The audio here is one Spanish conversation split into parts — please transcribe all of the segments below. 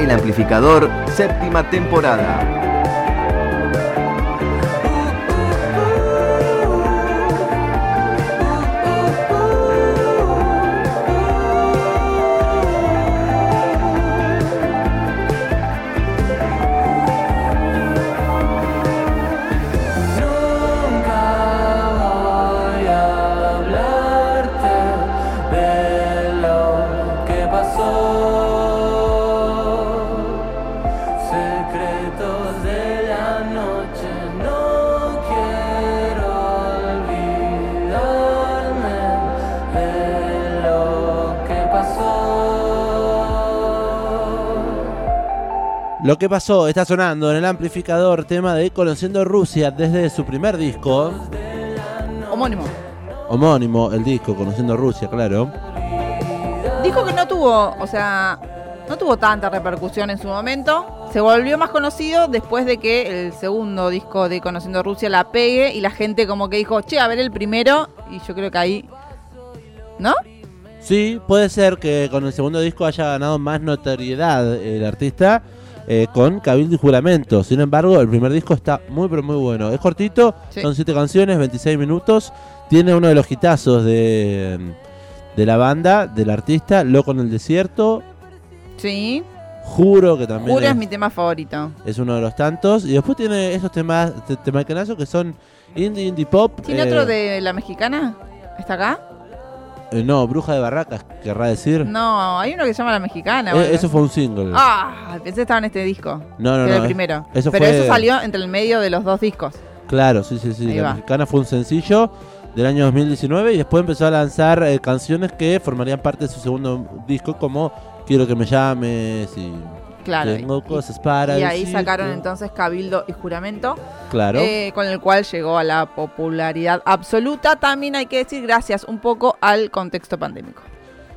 El Amplificador, séptima temporada. Lo que pasó está sonando en el amplificador tema de Conociendo Rusia desde su primer disco. Homónimo. Homónimo, el disco Conociendo Rusia, claro. Dijo que no tuvo, o sea, no tuvo tanta repercusión en su momento. Se volvió más conocido después de que el segundo disco de Conociendo Rusia la pegue y la gente como que dijo, che, a ver el primero. Y yo creo que ahí. ¿No? Sí, puede ser que con el segundo disco haya ganado más notoriedad el artista. Eh, con Cabildo y Juramento. Sin embargo, el primer disco está muy, pero muy bueno. Es cortito, son siete canciones, 26 minutos. Tiene uno de los hitazos de, de la banda, del artista, Loco en el Desierto. Sí. Juro que también. Juro es, mi tema favorito. Es uno de los tantos. Y después tiene esos temas, temas que son indie, indie pop. ¿Tiene otro eh, de la mexicana? ¿Está acá? Eh, no, Bruja de Barracas, querrá decir. No, hay uno que se llama La Mexicana. Eh, eso fue un single. Ah, pensé que estaba en este disco. No, no, que no. el primero. Pero eso salió entre el medio de los dos discos. Claro, sí, sí, sí. la Mexicana fue un sencillo del año 2019 y después empezó a lanzar eh, canciones que formarían parte de su segundo disco como Quiero que me llames y Claro. Tengo cosas para Y ahí sacaron entonces Cabildo y Juramento. Claro. Eh, con el cual llegó a la popularidad absoluta. También hay que decir gracias un poco al contexto pandémico.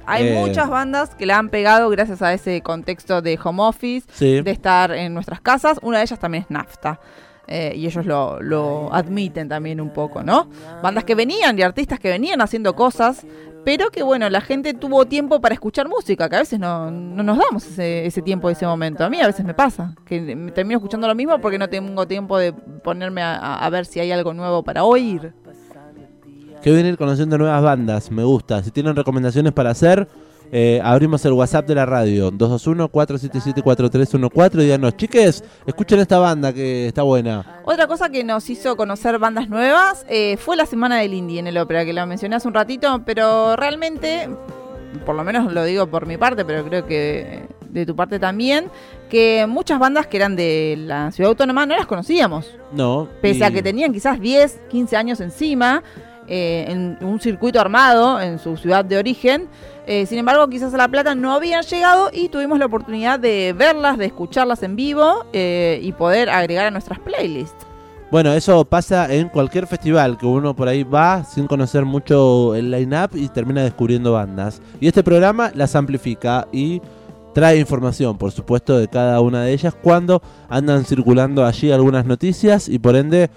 Hay eh. muchas bandas que la han pegado gracias a ese contexto de home office, de estar en nuestras casas. Una de ellas también es Nafta. Eh, y ellos lo, lo, admiten también un poco, ¿no? Bandas que venían y artistas que venían haciendo cosas pero que bueno, la gente tuvo tiempo para escuchar música, que a veces no, no nos damos ese, ese tiempo, ese momento. A mí a veces me pasa, que termino escuchando lo mismo porque no tengo tiempo de ponerme a, a ver si hay algo nuevo para oír. Que venir conociendo nuevas bandas, me gusta. Si tienen recomendaciones para hacer, eh, abrimos el WhatsApp de la radio, 221-477-4314 y díganos, chiques, escuchen esta banda que está buena. Otra cosa que nos hizo conocer bandas nuevas eh, fue la Semana del Indie en el ópera, que lo mencioné hace un ratito, pero realmente, por lo menos lo digo por mi parte, pero creo que de tu parte también, que muchas bandas que eran de la ciudad autónoma no las conocíamos. No. Pese a que tenían quizás 10, 15 años encima, eh, en un circuito armado en su ciudad de origen. Eh, sin embargo, quizás a La Plata no habían llegado y tuvimos la oportunidad de verlas, de escucharlas en vivo eh, y poder agregar a nuestras playlists. Bueno, eso pasa en cualquier festival que uno por ahí va sin conocer mucho el line-up y termina descubriendo bandas. Y este programa las amplifica y trae información, por supuesto, de cada una de ellas cuando andan circulando allí algunas noticias y por ende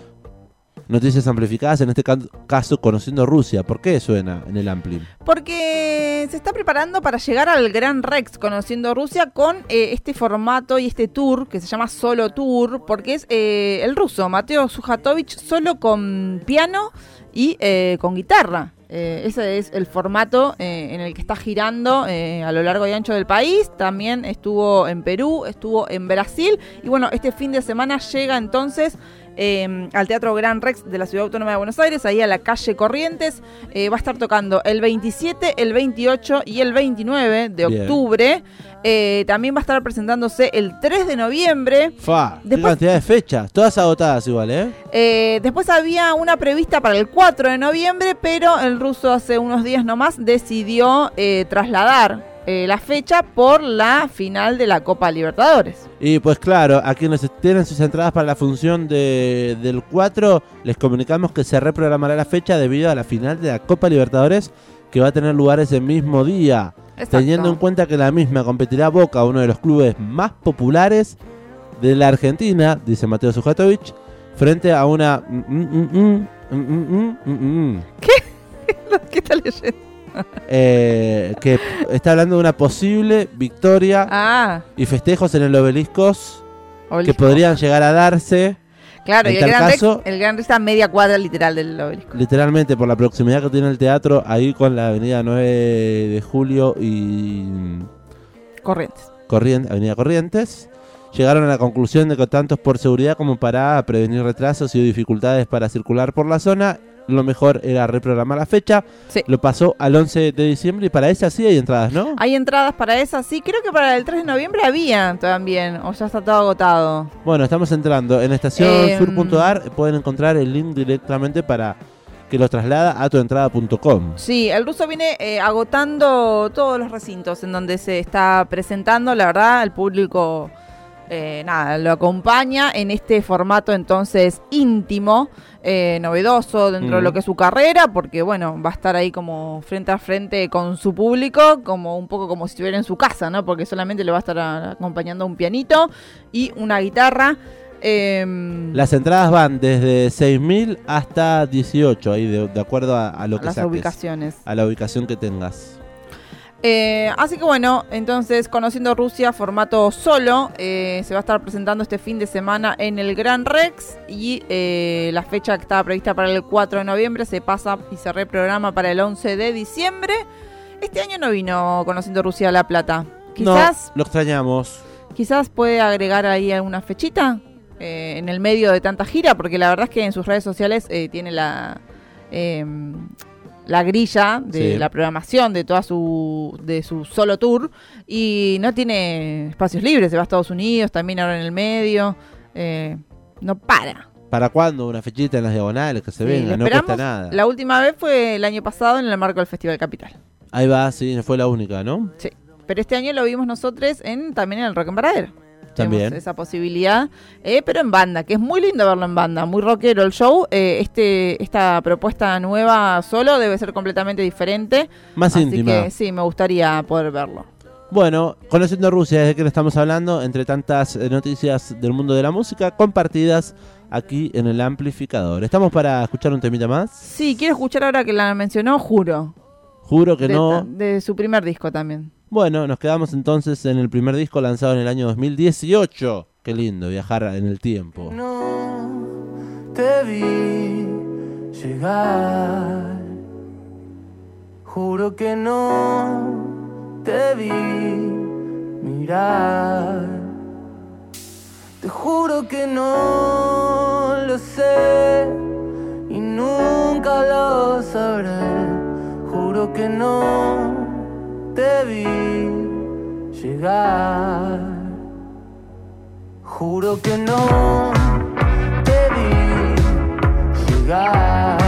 noticias amplificadas, en este caso conociendo Rusia. ¿Por qué suena en el Ampli? Porque se está preparando para llegar al Gran Rex conociendo Rusia con eh, este formato y este tour que se llama Solo Tour, porque es eh, el ruso Mateo Sujatovich solo con piano y eh, con guitarra. ese es el formato en el que está girando a lo largo y ancho del país. También estuvo en Perú, estuvo en Brasil. Y bueno, este fin de semana llega entonces Em, al Teatro Gran Rex de la Ciudad Autónoma de Buenos Aires, ahí a la calle Corrientes. Eh, va a estar tocando el 27, el 28 y el 29 de octubre. Eh, también va a estar presentándose el 3 de noviembre. Fa, después, cantidad de fechas, todas agotadas igual, ¿eh? ¿eh? Después había una prevista para el 4 de noviembre, pero el ruso hace unos días nomás decidió trasladar eh, la fecha por la final de la Copa Libertadores. Y pues claro, a quienes tienen sus entradas para la función de, del 4, les comunicamos que se reprogramará la fecha debido a la final de la Copa Libertadores que va a tener lugar ese mismo día. Teniendo en cuenta que la misma competirá Boca, uno de los clubes más populares de la Argentina, dice Mateo Sujatovic, frente a una... ¿Qué? ¿Qué está leyendo? Eh, que está hablando de una posible victoria Ah, y festejos en el obeliscos que obelisco. podrían llegar a darse Claro, en y el gran, caso- el gran está a media cuadra literal del obelisco. literalmente por la proximidad que tiene el teatro ahí con la avenida 9 de Julio y Corrientes. Corrientes, Avenida Corrientes, llegaron a la conclusión de que tanto es por seguridad como para prevenir retrasos y dificultades para circular por la zona, lo mejor era reprogramar la fecha. Sí. Lo pasó al 11 de diciembre y para esa sí hay entradas, ¿no? Hay entradas para esa, sí. Creo que para el 3 de noviembre había también, o ya está todo agotado. Bueno, estamos entrando en Eh, estacionsur.ar, pueden encontrar el link directamente para que los traslada a tuentrada.com. Sí, el ruso viene eh, agotando todos los recintos en donde se está presentando. La verdad, el público, eh, nada, lo acompaña en este formato entonces íntimo, eh, novedoso dentro de lo que es su carrera, porque bueno, va a estar ahí como frente a frente con su público, como un poco como si estuviera en su casa, ¿no? Porque solamente le va a estar acompañando un pianito y una guitarra. Em, Las entradas van desde 6.000 hasta 18, ahí de, de acuerdo a, a lo a que las saques, ubicaciones. a la ubicación que tengas. Eh, así que bueno, entonces conociendo Rusia, formato solo, eh, se va a estar presentando este fin de semana en el Gran Rex y eh, la fecha que estaba prevista para el 4 de noviembre se pasa y se reprograma para el 11 de diciembre. Este año no vino conociendo Rusia a La Plata. Quizás, No, lo extrañamos. quizás puede agregar ahí alguna fechita eh, en el medio de tanta gira, porque la verdad es que en sus redes sociales eh, tiene la em, la grilla de Sí. la programación de toda su de su solo tour y no tiene espacios libres, se va a Estados Unidos, también ahora en el medio, eh, no para. ¿Para cuándo? Una fechita en las diagonales que se Sí, venga, no cuesta nada. La última vez fue el año pasado en el marco del Festival Capital. Ahí va, sí, fue la única, ¿no? Sí. Pero este año lo vimos nosotros en también en el Rock en Varadero. También. Tenemos esa posibilidad, eh, pero en banda, que es muy lindo verlo en banda, muy rockero el show. Eh, este Esta propuesta nueva solo debe ser completamente diferente. Más así íntima. que sí, me gustaría poder verlo. Bueno, conociendo Rusia, desde que le estamos hablando, entre tantas eh, noticias del mundo de la música compartidas aquí en el amplificador. ¿Estamos para escuchar un temita más? Sí, quiero escuchar ahora que la mencionó, juro. Juro que de, no. de su primer disco también. Bueno, nos quedamos entonces en el primer disco lanzado en el año 2018. Qué lindo viajar en el tiempo. No te vi llegar. Juro que no te vi mirar. Te juro que no lo sé y nunca lo sabré. Juro que no te vi llegar. Juro que no te vi llegar.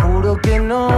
Juro que no